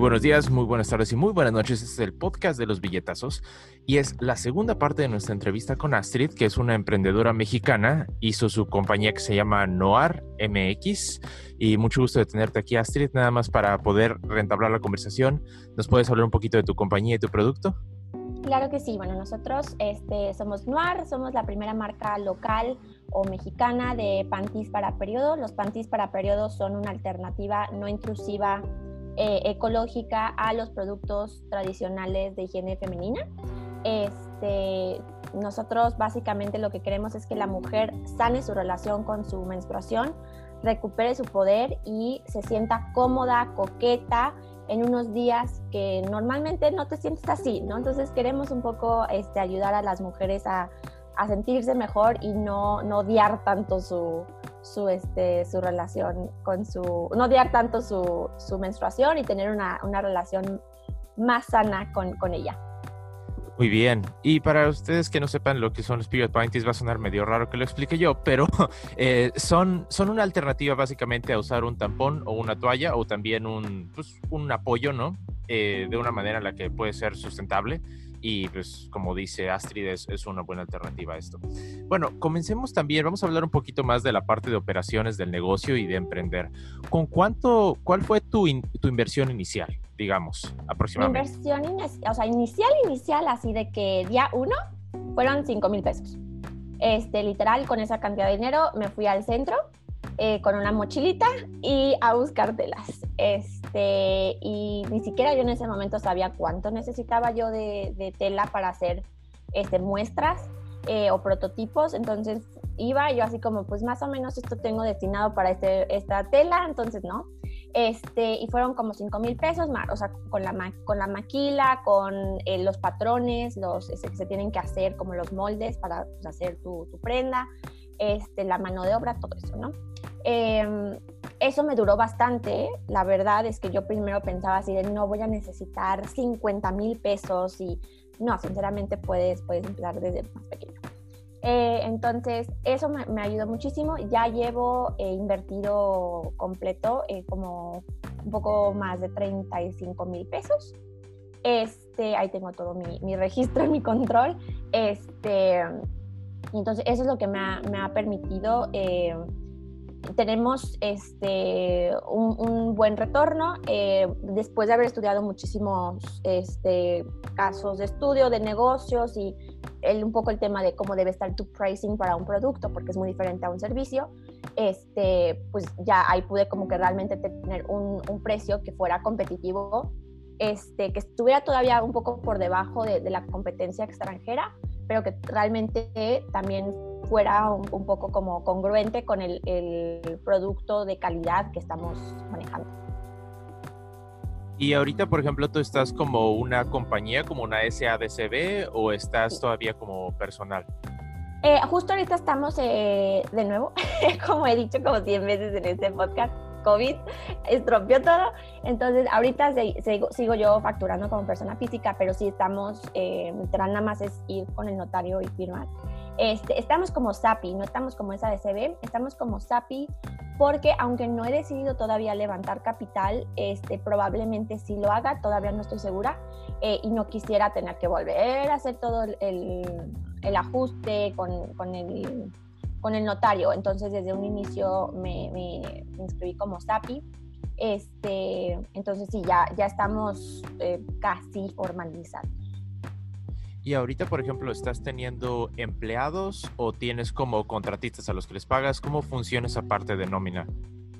buenos días, muy buenas tardes y muy buenas noches. Este es el podcast de los billetazos y es la segunda parte de nuestra entrevista con Astrid, que es una emprendedora mexicana. Hizo su compañía que se llama Noar MX y mucho gusto de tenerte aquí, Astrid. Nada más para poder rentablar la conversación, ¿nos puedes hablar un poquito de tu compañía y tu producto? Claro que sí. Bueno, nosotros este, somos Noir, somos la primera marca local o mexicana de panties para periodo. Los panties para periodo son una alternativa no intrusiva eh, ecológica a los productos tradicionales de higiene femenina. Este, nosotros básicamente lo que queremos es que la mujer sane su relación con su menstruación, recupere su poder y se sienta cómoda, coqueta en unos días que normalmente no te sientes así, ¿no? Entonces queremos un poco este, ayudar a las mujeres a, a sentirse mejor y no, no odiar tanto su, su, este, su relación con su, no odiar tanto su, su menstruación y tener una, una relación más sana con, con, ella. Muy bien. Y para ustedes que no sepan lo que son los period panties, va a sonar medio raro que lo explique yo, pero eh, son, son una alternativa básicamente a usar un tampón o una toalla o también un, pues, un apoyo, ¿no? Eh, de una manera en la que puede ser sustentable y pues como dice Astrid es, una buena alternativa a esto. Bueno, comencemos también, vamos a hablar un poquito más de la parte de operaciones del negocio y de emprender. ¿Con cuánto, cuál fue tu, tu inversión inicial, digamos, aproximadamente? inversión, o sea, inicial, inicial, así de que día uno fueron 5 mil pesos. Este, literal, con esa cantidad de dinero me fui al centro eh, con una mochilita y a buscar telas. Este, y ni siquiera yo en ese momento sabía cuánto necesitaba yo de, tela para hacer este, muestras eh, o prototipos. Entonces iba yo así como, pues más o menos esto tengo destinado para este, esta tela, entonces no. Este, y fueron como 5 mil pesos, o sea, con la, con la maquila, con eh, los patrones, los este, que se tienen que hacer, como los moldes para pues, hacer tu prenda, este, la mano de obra, todo eso, ¿no? Em, eso me duró bastante. La verdad es que yo primero pensaba así de no voy a necesitar 50 mil pesos y no, sinceramente puedes, puedes empezar desde más pequeño. Eh, entonces, eso me, ayudó muchísimo. Ya llevo eh, invertido completo eh, como un poco más de 35 mil pesos. Este, ahí tengo todo mi, mi registro, mi control. Este, entonces, eso es lo que me ha, me ha permitido tenemos este, un, buen retorno eh, después de haber estudiado muchísimos este, casos de estudio de negocios y el, un poco el tema de cómo debe estar tu pricing para un producto, porque es muy diferente a un servicio, este, pues ya ahí pude como que realmente tener un, un precio que fuera competitivo, este, que estuviera todavía un poco por debajo de, de la competencia extranjera, pero que realmente también fuera un, poco como congruente con el, producto de calidad que estamos manejando. Y ahorita, por ejemplo, tú estás como una compañía, como una SADCB o estás todavía como personal? Eh, justo ahorita estamos eh, de nuevo, como he dicho como 100 veces en este podcast, COVID estropeó todo. Entonces, ahorita sigo, yo facturando como persona física, pero sí estamos, eh, nada más es ir con el notario y firmar. Este, estamos como SAPI, no estamos como esa de CB, estamos como SAPI porque aunque no he decidido todavía levantar capital, este, probablemente sí lo haga, todavía no estoy segura eh, y no quisiera tener que volver a hacer todo el, el, ajuste con, con, el, con, el, notario. Entonces desde un inicio me, me inscribí como SAPI. Este, entonces sí, ya, ya estamos eh, casi formalizados. Y ahorita, por ejemplo, ¿estás teniendo empleados o tienes como contratistas a los que les pagas? ¿Cómo funciona esa parte de nómina?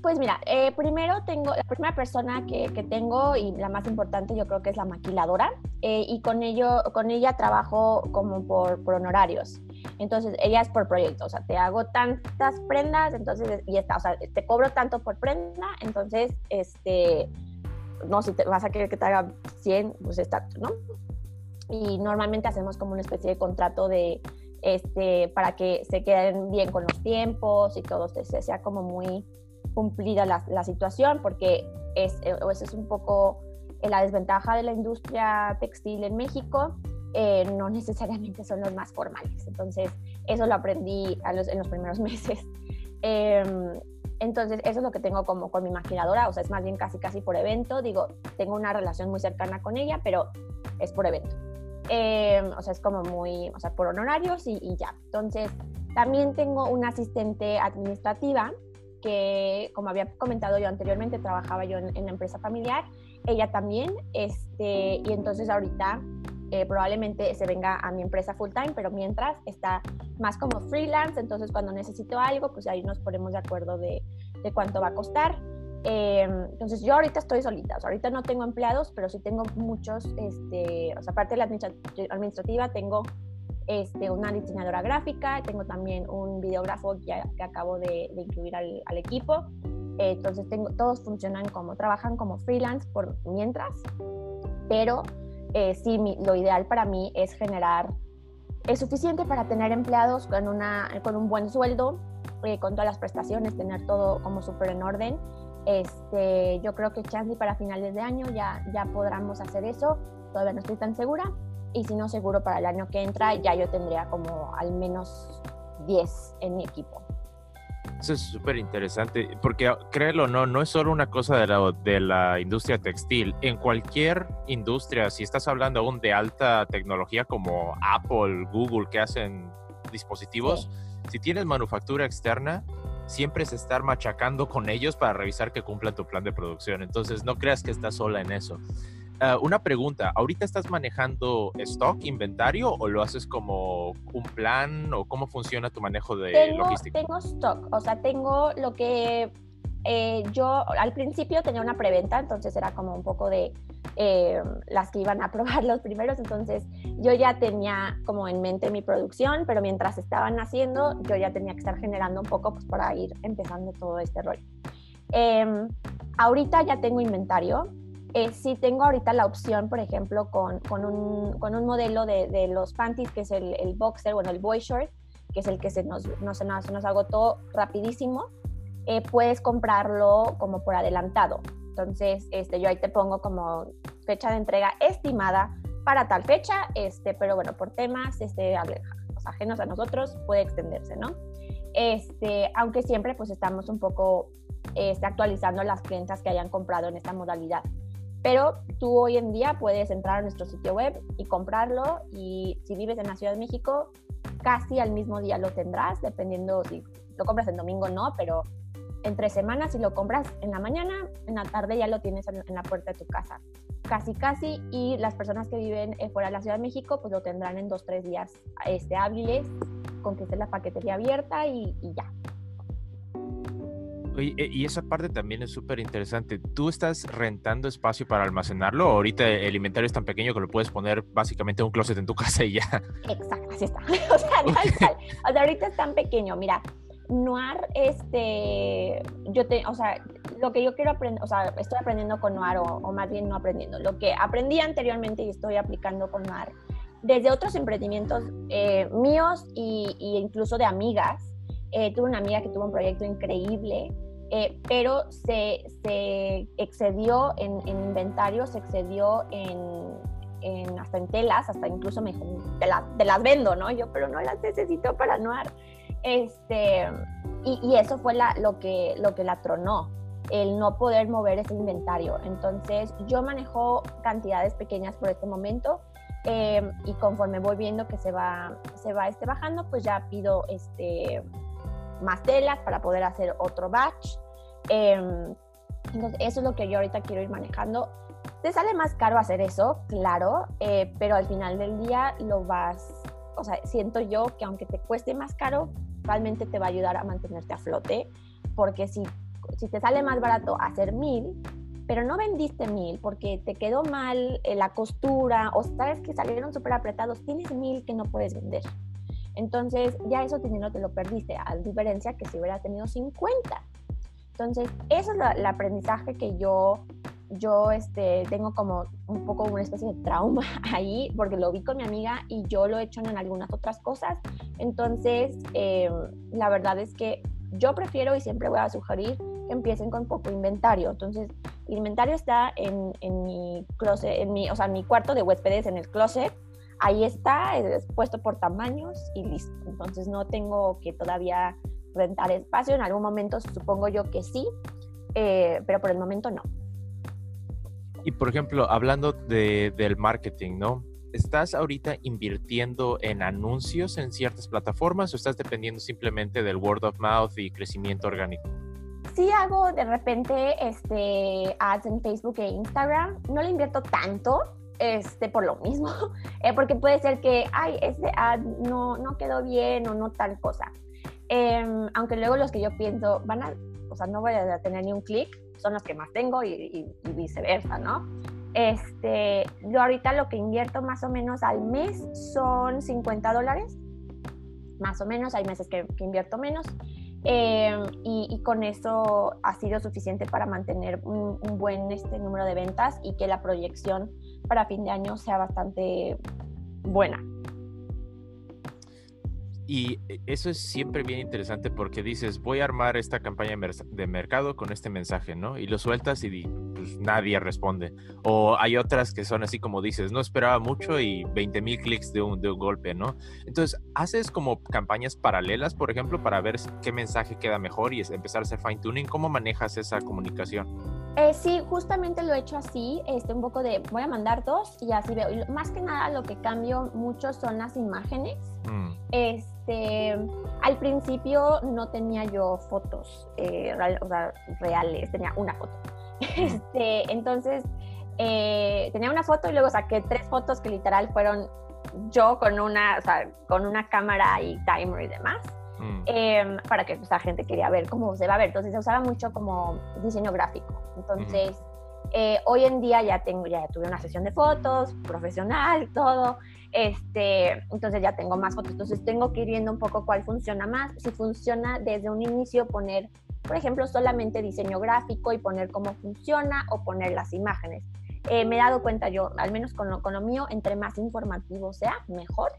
Pues mira, eh, primero tengo, la primera persona que, que, tengo y la más importante yo creo que es la maquiladora eh, y con, ello, con ella trabajo como por, por, honorarios. Entonces, ella es por proyecto, o sea, te hago tantas prendas, entonces, y está, o sea, te cobro tanto por prenda, entonces, este, no, si te vas a querer que te haga 100, pues está, ¿no? y normalmente hacemos como una especie de contrato de este para que se queden bien con los tiempos y todo se sea como muy cumplida la, la situación porque es, eh, eso es un poco la desventaja de la industria textil en México eh, no necesariamente son los más formales entonces eso lo aprendí a los, en los primeros meses eh, Entonces, eso es lo que tengo como con mi maquinadora, o sea, es más bien casi, casi por evento. Digo, tengo una relación muy cercana con ella, pero es por evento. Eh, o sea, es como muy, o sea, por honorarios y, y ya. Entonces, también tengo una asistente administrativa que, como había comentado yo anteriormente, trabajaba yo en, la empresa familiar, ella también, este, y entonces ahorita eh, probablemente se venga a mi empresa full time, pero mientras está más como freelance, entonces cuando necesito algo, pues ahí nos ponemos de acuerdo de, de cuánto va a costar. Eh, entonces yo ahorita estoy solita, ahorita no tengo empleados, pero sí tengo muchos, este, o sea, aparte de la administrativa, tengo este, una diseñadora gráfica, tengo también un videógrafo que, que acabo de, incluir al, equipo. entonces tengo, todos funcionan como, trabajan como freelance por mientras, pero eh, sí, lo ideal para mí es generar, es suficiente para tener empleados con, una, con un buen sueldo, eh, con todas las prestaciones, tener todo como súper en orden. Este, yo creo que chance para finales de año ya, ya podremos hacer eso, todavía no estoy tan segura, y si no, seguro para el año que entra ya yo tendría como al menos 10 en mi equipo. Eso es súper interesante, porque ah, créelo o no, no es solo una cosa de la, de la industria textil. En cualquier industria, si estás hablando aún de alta tecnología como Apple, Google, que hacen dispositivos, si tienes manufactura externa, siempre es estar machacando con ellos para revisar que cumplan tu plan de producción. Entonces, no creas que estás sola en eso. Ah, una pregunta, ¿ahorita estás manejando stock, inventario o lo haces como un plan o cómo funciona tu manejo de logística? Tengo stock, o sea, tengo lo que eh, yo al principio tenía una preventa, entonces era como un poco de eh, las que iban a probar los primeros, entonces yo ya tenía como en mente mi producción, pero mientras estaban haciendo, yo ya tenía que estar generando un poco pues, para ir empezando todo este rol. Em, ahorita ya tengo inventario, eh, tengo ahorita la opción, por ejemplo, con, con, un, con un, modelo de, de, los panties, que es el, boxer, bueno, el boy short, que es el que se nos, no, se, se nos agotó rapidísimo, eh, puedes comprarlo como por adelantado. Entonces, este, yo ahí te pongo como fecha de entrega estimada para tal fecha, este, pero bueno, por temas este, ajenos a nosotros puede extenderse, ¿no? Este, aunque siempre pues estamos un poco este, actualizando las clientas que hayan comprado en esta modalidad. Pero tú hoy en día puedes entrar a nuestro sitio web y comprarlo y si vives en la Ciudad de México, casi al mismo día lo tendrás, dependiendo si lo compras en domingo o no, pero entre semanas si lo compras en la mañana, en la tarde ya lo tienes en la puerta de tu casa. Casi, casi. Y las personas que viven eh, fuera de la Ciudad de México, pues lo tendrán en dos, tres días este, hábiles con que esté la paquetería abierta y ya. E, y esa parte también es súper interesante. ¿Tú estás rentando espacio para almacenarlo? ¿O ahorita el inventario es tan pequeño que lo puedes poner básicamente en un closet en tu casa y ya? Exacto, así está. o, sea, o sea, ahorita es tan pequeño. Mira, Noir, este, yo te, o sea, lo que yo quiero aprender, o sea, estoy aprendiendo con Noir o, más bien no aprendiendo. Lo que aprendí anteriormente y estoy aplicando con Noir desde otros emprendimientos eh, míos e incluso de amigas. Eh, tuve una amiga que tuvo un proyecto increíble eh, pero se, excedió en, inventario, se excedió en, en, hasta en telas, hasta incluso me dijo, te, las vendo, ¿no? Yo, pero no las necesito para anuar. Este, y, eso fue lo, que, lo que la tronó, el no poder mover ese inventario. Entonces, yo manejo cantidades pequeñas por este momento. Eh, y conforme voy viendo que se va, se va este bajando, pues ya pido este, más telas para poder hacer otro batch. Em, entonces, eso es lo que yo ahorita quiero ir manejando. Te sale más caro hacer eso, claro, eh, pero al final del día lo vas, o sea, siento yo que aunque te cueste más caro, realmente te va a ayudar a mantenerte a flote, porque si, si te sale más barato hacer mil, pero no vendiste mil porque te quedó mal eh, la costura o sabes que salieron súper apretados, tienes mil que no puedes vender. Entonces, ya eso dinero te lo perdiste, a diferencia que si hubieras tenido 50. Entonces, eso es el aprendizaje que yo, yo este, tengo como un poco una especie de trauma ahí, porque lo vi con mi amiga y yo lo he hecho en algunas otras cosas. Entonces, em, la verdad es que yo prefiero y siempre voy a sugerir que empiecen con poco inventario. Entonces, el inventario está en, en mi closet, en mi, o sea, en mi cuarto de huéspedes, en el closet ahí está, es puesto por tamaños y listo. Entonces no tengo que todavía rentar espacio. En algún momento supongo yo que sí, eh, pero por el momento no. Y por ejemplo, hablando de, del marketing, ¿no? ¿Estás ahorita invirtiendo en anuncios en ciertas plataformas o estás dependiendo simplemente del word of mouth y crecimiento orgánico? Sí hago de repente este, ads en Facebook e Instagram. No le invierto tanto, este, por lo mismo, eh, porque puede ser que, ay, ese ad no, no quedó bien o no tal cosa. Em, aunque luego los que yo pienso van a, o sea, no voy a tener ni un clic, son los que más tengo y, viceversa, ¿no? Este, yo ahorita lo que invierto más o menos al mes son 50 dólares, más o menos, hay meses que, invierto menos. Em, y, con eso ha sido suficiente para mantener un, un, buen este, número de ventas y que la proyección para fin de año sea bastante buena. Y eh, eso es siempre bien interesante porque dices, voy a armar esta campaña de mercado con este mensaje, ¿no? Y lo sueltas y pues, nadie responde. O hay otras que son así como dices, no esperaba mucho y 20 mil clics de un, de un golpe, ¿no? Entonces, ¿haces como campañas paralelas, por ejemplo, para ver qué mensaje queda mejor y empezar a hacer fine tuning? ¿Cómo manejas esa comunicación? Eh, sí, justamente lo he hecho así, este, un poco de voy a mandar dos y así veo. Y más que nada lo que cambio mucho son las imágenes. Mm. Este, este, al principio no tenía yo fotos eh, reales, tenía una foto. Este, entonces, eh, tenía una foto y luego saqué tres fotos que literal fueron yo con una, con una cámara y timer y demás. Mm. Em, para que pues, la gente quería ver cómo se va a ver. Entonces se usaba mucho como diseño gráfico. Entonces, eh, hoy en día ya tengo, ya tuve una sesión de fotos, profesional, todo. Este, entonces ya tengo más fotos. Entonces tengo que ir viendo un poco cuál funciona más. Si funciona desde un inicio, poner, por ejemplo, solamente diseño gráfico y poner cómo funciona o poner las imágenes. Eh, me he dado cuenta yo, al menos con lo, con lo mío, entre más informativo sea, mejor.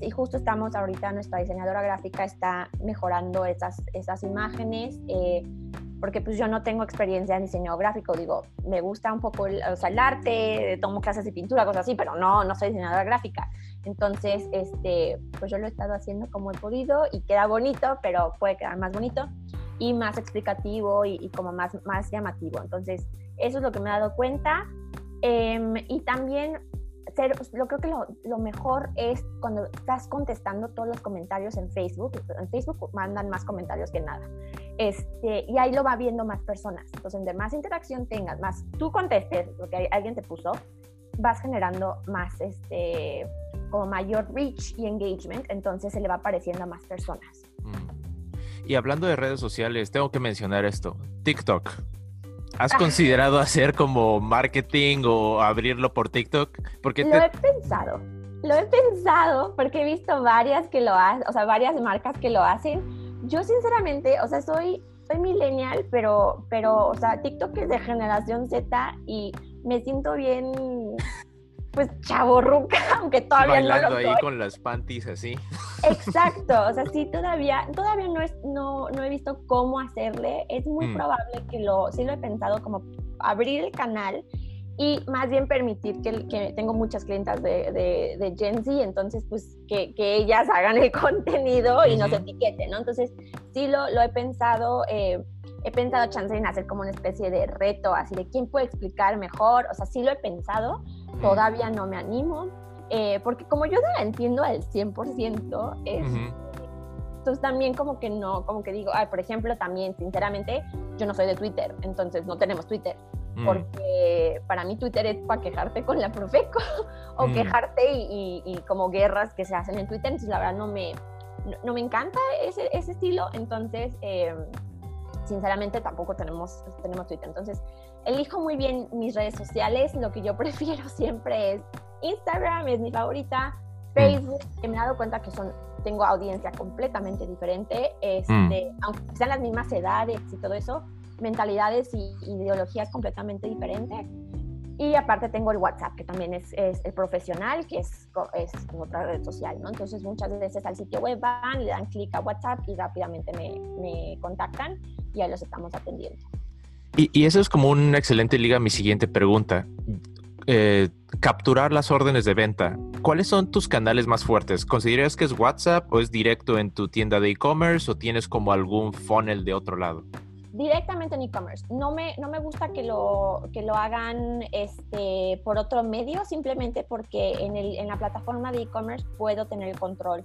Y justo estamos ahorita, nuestra diseñadora gráfica está mejorando esas, esas imágenes. Eh, porque pues yo no tengo experiencia en diseño gráfico, digo, me gusta un poco el, o sea, el arte, tomo clases de pintura, cosas así, pero no, no soy diseñadora gráfica. Entonces, este, pues yo lo he estado haciendo como he podido y queda bonito, pero puede quedar más bonito y más explicativo y, como más, más llamativo. Entonces, eso es lo que me he dado cuenta. Em, y también ser, lo creo que lo, mejor es cuando estás contestando todos los comentarios en Facebook. En Facebook mandan más comentarios que nada. Este, y ahí lo va viendo más personas. Entonces, entre más interacción tengas, más tú contestes lo que alguien te puso, vas generando más, este, como mayor reach y engagement. Entonces, se le va apareciendo a más personas. Mm. Y hablando de redes sociales, tengo que mencionar esto. TikTok. ¿Has considerado hacer como marketing o abrirlo por TikTok? Porque lo he pensado, lo he pensado porque he visto varias que lo hacen, o sea, varias marcas que lo hacen. Yo sinceramente, o sea, soy, soy millennial, pero, pero, o sea, TikTok es de generación Z y me siento bien pues chaborruca, aunque todavía no lo ahí con las panties así. Exacto, o sea, sí, todavía, todavía no, es, no, no he visto cómo hacerle. Es muy mm. probable que lo, sí lo he pensado como abrir el canal y más bien permitir que, que tengo muchas clientas de, de, de, Gen Z, entonces pues que, que ellas hagan el contenido y nos etiqueten, ¿no? Entonces sí lo, lo he pensado. Eh, he pensado chance en hacer como una especie de reto, así de quién puede explicar mejor, o sea, sí lo he pensado, todavía no me animo, eh, porque como yo no la entiendo al 100%, es, entonces también como que no, como que digo, por ejemplo, también sinceramente, yo no soy de Twitter, entonces no tenemos Twitter. Mm. Porque para mí Twitter es para quejarte con la Profeco o mm. quejarte y, como guerras que se hacen en Twitter. Entonces, la verdad, no me, no, me encanta ese, ese estilo. Entonces, eh, sinceramente tampoco tenemos, tenemos Twitter. Entonces, elijo muy bien mis redes sociales. Lo que yo prefiero siempre es Instagram, es mi favorita. Mm. Facebook, que me he dado cuenta que son, tengo audiencia completamente diferente. Este, mm. Aunque sean las mismas edades y todo eso, mentalidades y ideologías completamente diferentes. Y aparte tengo el WhatsApp, que también es, es el profesional, que es, es otra red social, ¿no? Entonces muchas veces al sitio web van, le dan clic a WhatsApp y rápidamente me, me contactan y ahí los estamos atendiendo. Y, y, eso es como una excelente liga mi siguiente pregunta. Eh, capturar las órdenes de venta, ¿cuáles son tus canales más fuertes? ¿Consideras que es WhatsApp o es directo en tu tienda de e-commerce o tienes como algún funnel de otro lado? Directamente en e-commerce. No me, no me gusta que lo, que lo hagan este, por otro medio, simplemente porque en, el, en la plataforma de e-commerce puedo tener el control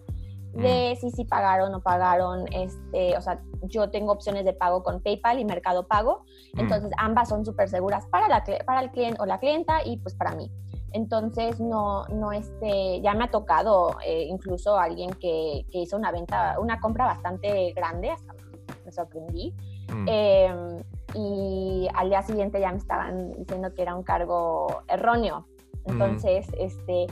de si sí pagaron o no pagaron, este, o sea, yo tengo opciones de pago con PayPal y Mercado Pago, mm. entonces ambas son súper seguras para, la, para el cliente o la clienta y pues para mí. Entonces, no, no, este, ya me ha tocado eh, incluso alguien que, que, hizo una venta, una compra bastante grande, hasta me sorprendí. Mm. Em, y al día siguiente ya me estaban diciendo que era un cargo erróneo. Mm. Entonces, este,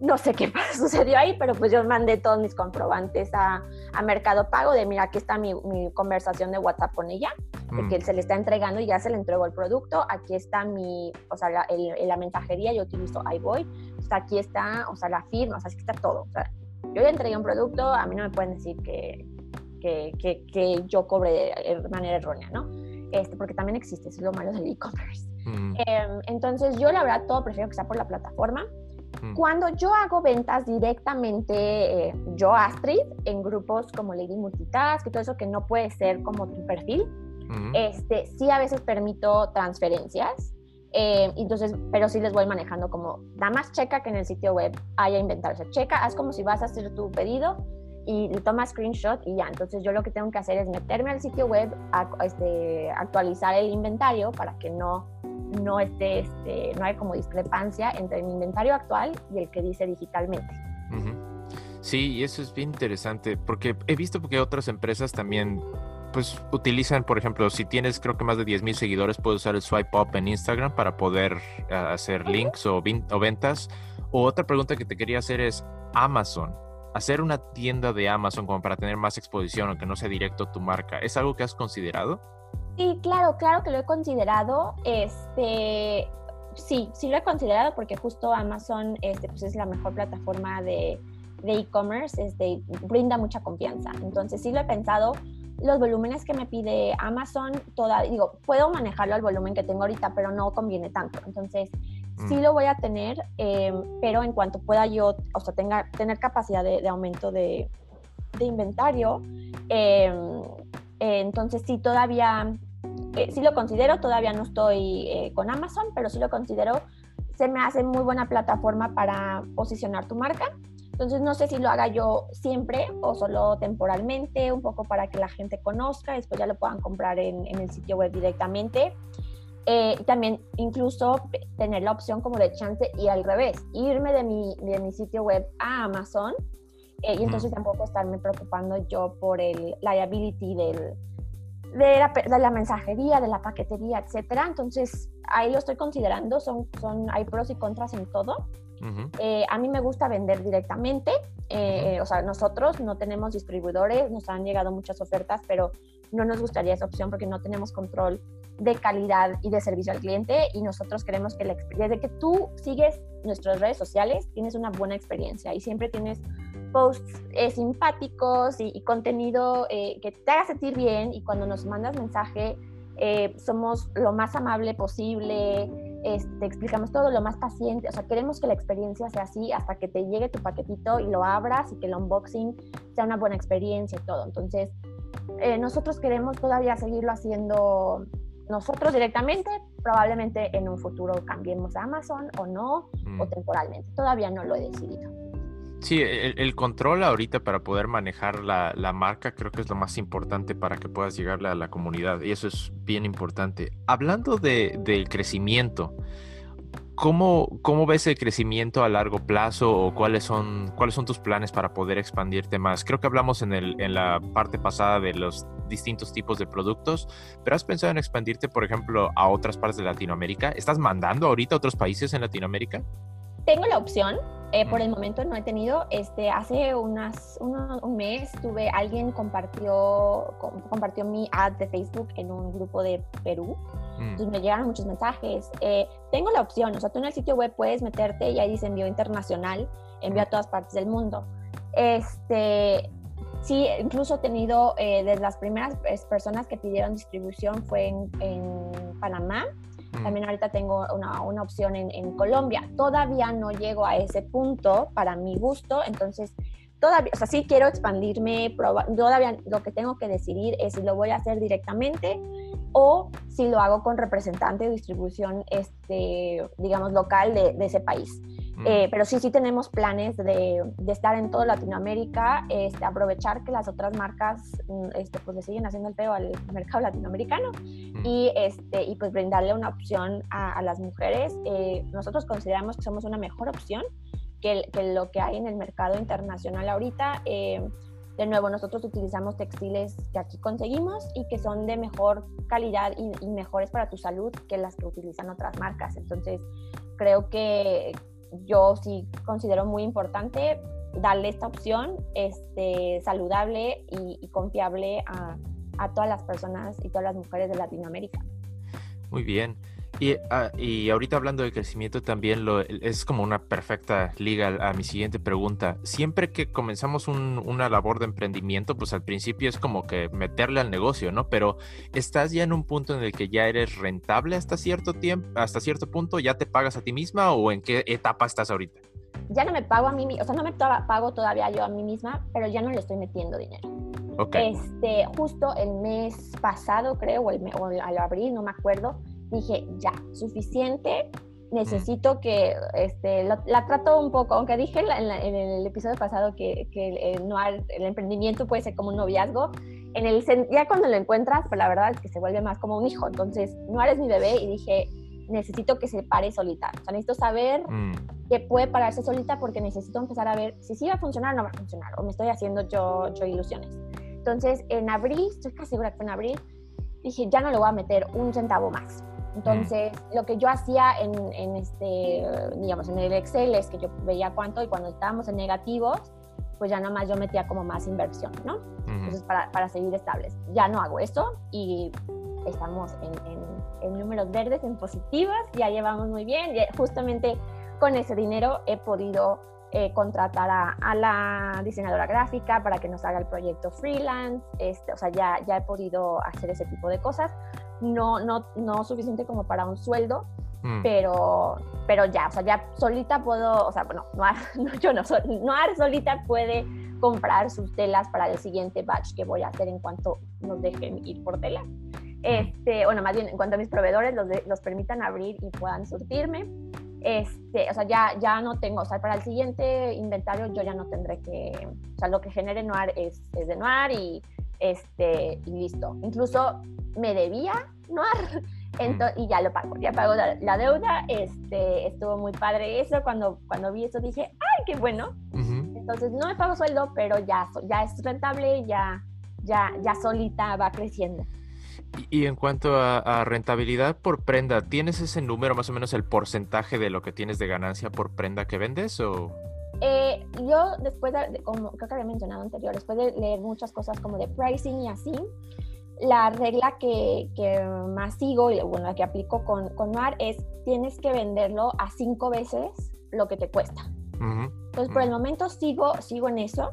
no sé qué sucedió ahí, pero pues yo mandé todos mis comprobantes a, a Mercado Pago de, mira, aquí está mi, mi conversación de WhatsApp con ella, de que mm. se le está entregando y ya se le entregó el producto, aquí está mi, o sea, la, la mensajería, yo utilizo o sea, aquí está, o sea, la firma, o sea, aquí está todo. O sea, yo ya entregué un producto, a mí no me pueden decir que, que, que, que yo cobre de manera errónea, ¿no? Este, porque también existe, eso es lo malo del e-commerce. Mm. Em, entonces, yo la verdad todo prefiero que sea por la plataforma. Mm. Cuando yo hago ventas directamente, eh, yo Astrid, en grupos como Lady Multitask y todo eso que no puede ser como tu perfil, este, sí a veces permito transferencias. Eh, entonces, pero sí les voy manejando como, da más checa que en el sitio web haya inventarse. Checa, haz como si vas a hacer tu pedido y le tomas screenshot y ya. Entonces yo lo que tengo que hacer es meterme al sitio web, este, actualizar el inventario para que no no, esté, este, no hay como discrepancia entre mi inventario actual y el que dice digitalmente. Sí, y eso es bien interesante, porque he visto que otras empresas también pues utilizan, por ejemplo, si tienes creo que más de 10.000 seguidores, puedes usar el swipe up en Instagram para poder eh, hacer links o, o, ventas. O otra pregunta que te quería hacer es Amazon. Hacer una tienda de Amazon como para tener más exposición, aunque no sea directo tu marca, ¿es algo que has considerado? Sí, claro, claro que lo he considerado. Este, sí, sí lo he considerado porque justo Amazon este, pues es la mejor plataforma de e-commerce, este, brinda mucha confianza. Entonces sí lo he pensado. Los volúmenes que me pide Amazon, toda, digo, puedo manejarlo al volumen que tengo ahorita, pero no conviene tanto. Entonces, sí mm. lo voy a tener, em, pero en cuanto pueda yo, o sea, tenga, tener capacidad de, aumento de, de inventario, eh, entonces sí, todavía eh, sí lo considero, todavía no estoy eh, con Amazon, pero sí lo considero, se me hace muy buena plataforma para posicionar tu marca. Entonces no sé si lo haga yo siempre o solo temporalmente, un poco para que la gente conozca, después ya lo puedan comprar en, el sitio web directamente. Eh, también incluso tener la opción como de chance y al revés, irme de mi, de mi sitio web a Amazon y entonces tampoco estarme preocupando yo por el liability del, de la, mensajería, de la paquetería, etcétera. Entonces, ahí lo estoy considerando, son, son, hay pros y contras en todo. Eh, a mí me gusta vender directamente, eh, o sea, nosotros no tenemos distribuidores, nos han llegado muchas ofertas, pero no nos gustaría esa opción porque no tenemos control de calidad y de servicio al cliente y nosotros queremos que la, desde que tú sigues nuestras redes sociales, tienes una buena experiencia y siempre tienes posts eh, simpáticos y, contenido eh, que te haga sentir bien y cuando nos mandas mensaje eh, somos lo más amable posible, te explicamos todo lo más paciente, o sea, queremos que la experiencia sea así hasta que te llegue tu paquetito y lo abras y que el unboxing sea una buena experiencia y todo. Entonces, nosotros queremos todavía seguirlo haciendo nosotros directamente, probablemente en un futuro cambiemos a Amazon o no, o mm. temporalmente. Todavía no lo he decidido. Sí, el, control ahorita para poder manejar la, marca creo que es lo más importante para que puedas llegarle a la comunidad y eso es bien importante. Hablando de, del crecimiento, ¿cómo, ¿cómo ves el crecimiento a largo plazo o cuáles son, cuáles son tus planes para poder expandirte más? Creo que hablamos en, el, en la parte pasada de los distintos tipos de productos, pero ¿has pensado en expandirte, por ejemplo, a otras partes de Latinoamérica? ¿Estás mandando ahorita a otros países en Latinoamérica? Tengo la opción, eh, por el momento no he tenido. Este, hace unas, un mes tuve, alguien compartió, compartió mi ad de Facebook en un grupo de Perú. Mm. Entonces me llegaron muchos mensajes. Eh, tengo la opción, o sea, tú en el sitio web puedes meterte y ahí dice envío internacional, envío a todas partes del mundo. Este, sí, incluso he tenido, eh, de las primeras personas que pidieron distribución fue en, en Panamá. También ahorita tengo una, una opción en, en, Colombia. Todavía no llego a ese punto para mi gusto, entonces todavía, o sea, sí quiero expandirme, todavía lo que tengo que decidir es si lo voy a hacer directamente o si lo hago con representante de distribución, este, digamos, local de ese país. Mm. Eh, pero sí, sí tenemos planes de, de, estar en toda Latinoamérica, este, aprovechar que las otras marcas mm, este, pues le siguen haciendo el peo al mercado latinoamericano mm. y, este, y pues brindarle una opción a, a las mujeres. Eh, nosotros consideramos que somos una mejor opción que, que, lo que hay en el mercado internacional ahorita. Eh, de nuevo, nosotros utilizamos textiles que aquí conseguimos y que son de mejor calidad y, y, mejores para tu salud que las que utilizan otras marcas. Entonces, creo que, yo sí considero muy importante darle esta opción este, saludable y, confiable a, todas las personas y todas las mujeres de Latinoamérica. Muy bien. Y, ah, y, ahorita hablando de crecimiento también lo, es como una perfecta liga a, mi siguiente pregunta. Siempre que comenzamos una labor de emprendimiento, pues al principio es como que meterle al negocio, ¿no? Pero ¿estás ya en un punto en el que ya eres rentable hasta cierto tiempo, hasta cierto punto? ¿Ya te pagas a ti misma o en qué etapa estás ahorita? Ya no me pago a mí, o sea, no me pago todavía yo a mí misma, pero ya no le estoy metiendo dinero. Okay. Este, justo el mes pasado, creo, o, el, o al abril, no me acuerdo, dije, ya, suficiente, necesito que, este, la trato un poco, aunque dije en, el episodio pasado que, que el, el, emprendimiento puede ser como un noviazgo, en el, ya cuando lo encuentras, pues la verdad es que se vuelve más como un hijo, entonces no eres mi bebé y dije, necesito que se pare solita, o sea, necesito saber mm. que puede pararse solita porque necesito empezar a ver si sí va a funcionar o no va a funcionar, o me estoy haciendo yo, yo ilusiones. Entonces, en abril, estoy casi segura que fue en abril, dije, ya no le voy a meter un centavo más entonces, lo que yo hacía en, en, este, digamos, en el Excel es que yo veía cuánto y cuando estábamos en negativos, pues ya nada más yo metía como más inversión, ¿no? Entonces, para, para, seguir estables. Ya no hago eso y estamos en, en, números verdes, en positivos, ya llevamos muy bien. Y justamente con ese dinero he podido eh, contratar a, a, la diseñadora gráfica para que nos haga el proyecto freelance, este, o sea, ya, ya he podido hacer ese tipo de cosas no, no, no suficiente como para un sueldo, mm. pero, pero ya, o sea, ya solita puedo, o sea, bueno, no, yo no, Noar solita puede comprar sus telas para el siguiente batch que voy a hacer en cuanto nos dejen ir por tela. Este, bueno, más bien en cuanto a mis proveedores los, los permitan abrir y puedan surtirme. Este, o sea, ya, ya no tengo, o sea, para el siguiente inventario yo ya no tendré que, o sea, lo que genere Noir es, es de Noir y, este, y listo. Incluso me debía no y ya lo pago, ya pago la, deuda, este, estuvo muy padre eso, cuando, cuando vi eso dije, ¡ay, qué bueno! Entonces no me pago sueldo, pero ya, ya es rentable, ya, ya, ya solita va creciendo. Y, en cuanto a, rentabilidad por prenda, ¿tienes ese número, más o menos el porcentaje de lo que tienes de ganancia por prenda que vendes o...? Eh, yo después de, como creo que había mencionado anterior, después de leer muchas cosas como de pricing y así, la regla que, más sigo y bueno, la que aplico con, con Noir es tienes que venderlo a cinco veces lo que te cuesta. Entonces, por el momento sigo, sigo en eso.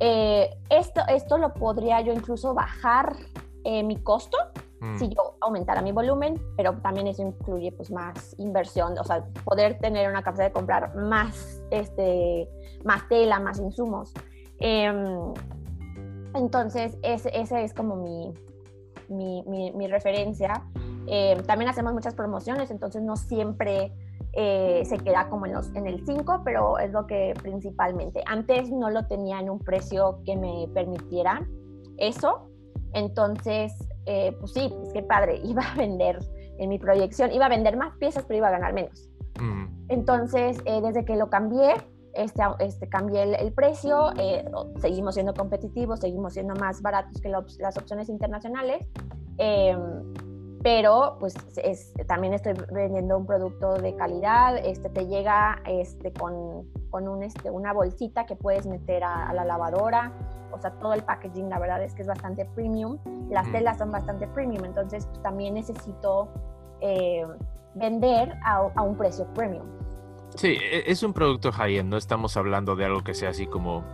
Eh, esto, esto lo podría yo incluso bajar eh, mi costo mm. si yo aumentara mi volumen, pero también eso incluye pues más inversión, o sea, poder tener una capacidad de comprar más, este, más tela, más insumos. Em, entonces, ese, ese, es como mi, mi, referencia. Eh, también hacemos muchas promociones, entonces no siempre eh, se queda como en, los, en el 5, pero es lo que principalmente. Antes no lo tenía en un precio que me permitiera eso, entonces, eh, pues sí, pues qué padre, iba a vender en mi proyección, iba a vender más piezas, pero iba a ganar menos. Entonces, desde que lo cambié, este, este, cambié el, precio, eh, seguimos siendo competitivos, seguimos siendo más baratos que las opciones internacionales, em, pero pues es, también estoy vendiendo un producto de calidad, este, te llega este, con, con un, este, una bolsita que puedes meter a, la lavadora, o sea, todo el packaging la verdad es que es bastante premium, las telas son bastante premium, entonces pues, también necesito eh, vender a, a un precio premium. Sí, e, es un producto high-end, no estamos hablando de algo que sea así como,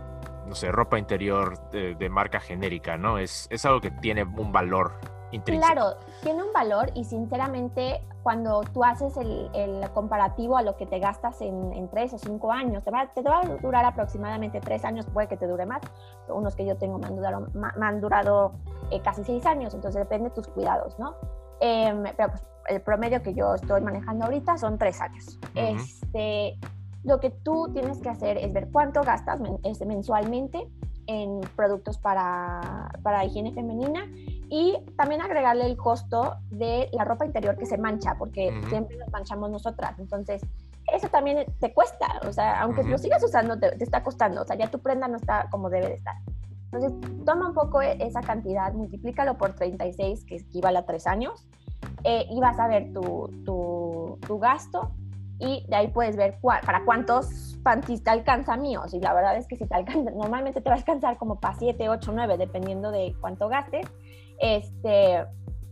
no sé, ropa interior de, marca genérica, ¿no? Es, es algo que tiene un valor intrínseco. Claro, tiene un valor y sinceramente cuando tú haces el, comparativo a lo que te gastas en, tres o cinco años, te va, te va, a durar aproximadamente tres años, puede que te dure más, unos que yo tengo me han durado, me han durado eh, casi seis años, entonces depende de tus cuidados, ¿no? Em, pero pues, el promedio que yo estoy manejando ahorita son tres años. este, lo que tú tienes que hacer es ver cuánto gastas este, mensualmente en productos para, para higiene femenina y también agregarle el costo de la ropa interior que se mancha, porque siempre nos manchamos nosotras. Entonces, eso también te cuesta, o sea, aunque lo sigas usando, te, está costando, o sea, ya tu prenda no está como debe de estar. Entonces, toma un poco e, esa cantidad, multiplícalo por 36, que equivale a 3 años, eh, y vas a ver tu, tu, tu, gasto, y de ahí puedes ver para cuántos panties te alcanza míos, y la verdad es que si te alcanza, normalmente te va a alcanzar como para 7, 8, 9, dependiendo de cuánto gastes, este,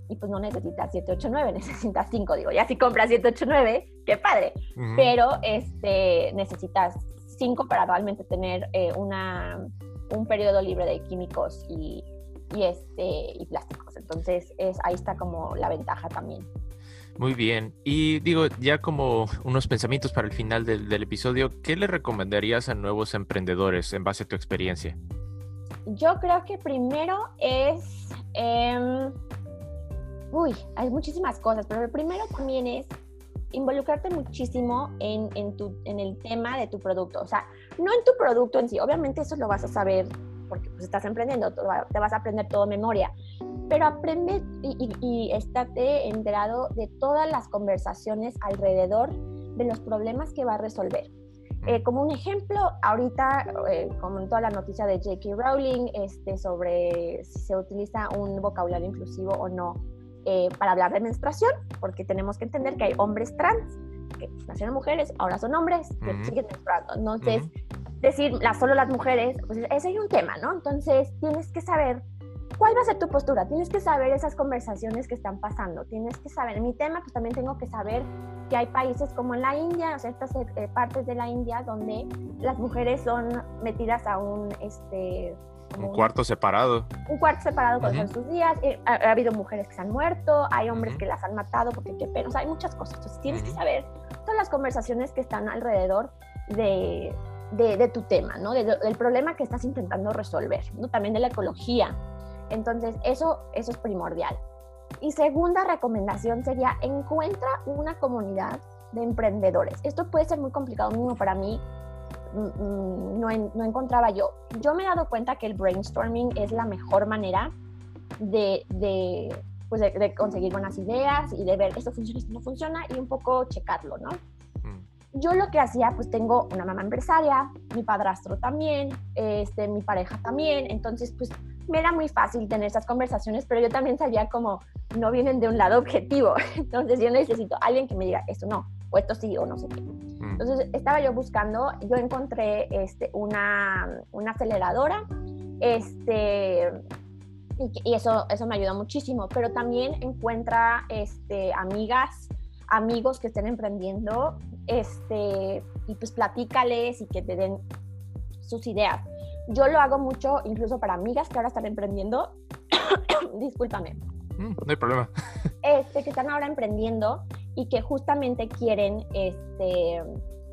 y pues no necesitas 789, necesitas 5, digo, ya si compras 789, qué padre, pero este, necesitas 5 para realmente tener eh, una, un periodo libre de químicos y, y, este, y plásticos. Entonces, es, ahí está como la ventaja también. Muy bien. Y digo, ya como unos pensamientos para el final del, del episodio, ¿qué le recomendarías a nuevos emprendedores en base a tu experiencia? Yo creo que primero es Em, uy, hay muchísimas cosas, pero el primero también es involucrarte muchísimo en, en, tu, en el tema de tu producto. O sea, no en tu producto en sí, obviamente eso lo vas a saber porque pues, estás emprendiendo, te vas a aprender todo memoria, pero aprende y, y, estate enterado de todas las conversaciones alrededor de los problemas que va a resolver. Eh, como un ejemplo, ahorita eh, comentó la noticia de J.K. Rowling este, sobre si se utiliza un vocabulario inclusivo o no eh, para hablar de menstruación, porque tenemos que entender que hay hombres trans que nacieron mujeres, ahora son hombres que siguen menstruando. Entonces, decir solo las mujeres, pues ese es un tema, ¿no? Entonces, tienes que saber ¿Cuál va a ser tu postura? Tienes que saber esas conversaciones que están pasando. Tienes que saber, en mi tema, pues también tengo que saber que hay países como en la India, o sea, estas eh, partes de la India donde las mujeres son metidas a un, este, un cuarto separado. Un cuarto separado con sus días. Eh, ha, habido mujeres que se han muerto, hay hombres que las han matado porque qué pena. O sea, hay muchas cosas. Entonces tienes que saber todas las conversaciones que están alrededor de, de, tu tema, ¿no? del problema que estás intentando resolver, ¿no? También de la ecología. Entonces, eso, eso es primordial. Y segunda recomendación sería, encuentra una comunidad de emprendedores. Esto puede ser muy complicado mismo para mí, no, no, encontraba yo. Yo me he dado cuenta que el brainstorming es la mejor manera de, de, pues de, conseguir buenas ideas y de ver esto funciona, esto no funciona y un poco checarlo, ¿no? Mm. Yo lo que hacía, pues tengo una mamá empresaria, mi padrastro también, este, mi pareja también, entonces pues me era muy fácil tener esas conversaciones, pero yo también sabía como no vienen de un lado objetivo. Entonces yo necesito a alguien que me diga esto no, o esto sí, o no sé qué. Mm. Entonces estaba yo buscando, yo encontré este, una, una aceleradora, este, y, eso, eso me ayuda muchísimo, pero también encuentra este, amigas, amigos que estén emprendiendo, este, y pues platícales y que te den sus ideas yo lo hago mucho incluso para amigas que ahora están emprendiendo. Discúlpame. Mm, no hay problema. Este, que están ahora emprendiendo y que justamente quieren, este,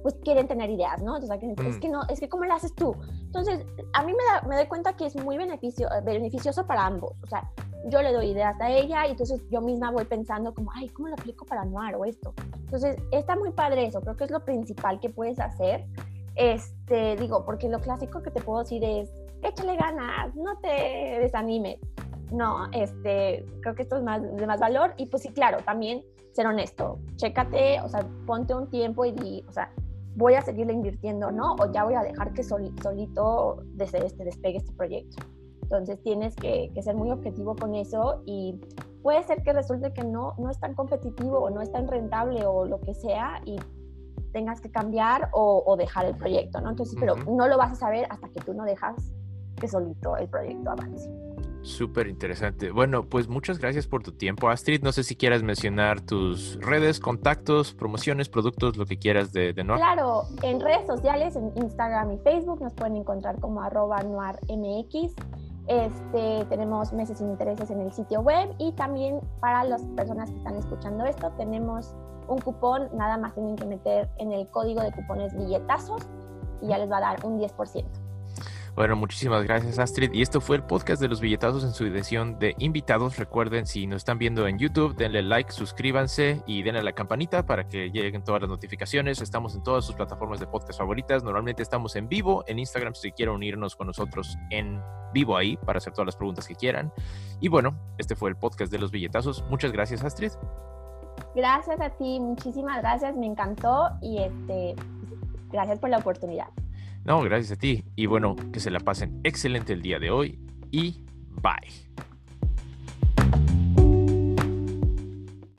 pues quieren tener ideas, ¿no? Entonces, es mm. que no, es que ¿cómo lo haces tú? Entonces, a mí me, me doy cuenta que es muy beneficio, beneficioso para ambos. O sea, yo le doy ideas a ella y entonces yo misma voy pensando como, ay, ¿cómo lo aplico para Noir o esto? Entonces, está muy padre eso. Creo que es lo principal que puedes hacer este, digo, porque lo clásico que te puedo decir es, échale ganas, no te desanimes. No, este, creo que esto es más, de más valor y pues sí, claro, también ser honesto, chécate, o sea, ponte un tiempo y di, o sea, voy a seguirle invirtiendo, ¿no? O ya voy a dejar que solito desde este, despegue este proyecto. Entonces tienes que, que, ser muy objetivo con eso y puede ser que resulte que no, no es tan competitivo o no es tan rentable o lo que sea y tengas que cambiar o, dejar el proyecto, ¿no? Entonces, pero no lo vas a saber hasta que tú no dejas que solito el proyecto avance. Súper interesante. Bueno, pues muchas gracias por tu tiempo, Astrid. No sé si quieras mencionar tus redes, contactos, promociones, productos, lo que quieras de, de. Claro, en redes sociales, en Instagram y Facebook nos pueden encontrar como arroba noirmx. Este, tenemos meses sin intereses en el sitio web y también para las personas que están escuchando esto, tenemos un cupón, nada más tienen que meter en el código de cupones billetazos y ya les va a dar un 10%. Bueno, muchísimas gracias Astrid. Y esto fue el podcast de los billetazos en su edición de invitados. Recuerden, si nos están viendo en YouTube, denle like, suscríbanse y denle a la campanita para que lleguen todas las notificaciones. Estamos en todas sus plataformas de podcast favoritas. Normalmente estamos en vivo en Instagram si quieren unirnos con nosotros en vivo ahí para hacer todas las preguntas que quieran. Y bueno, este fue el podcast de los billetazos. Muchas gracias Astrid. Gracias a ti, muchísimas gracias, me encantó y este, gracias por la oportunidad. No, gracias a ti. Y bueno, que se la pasen excelente el día de hoy y bye.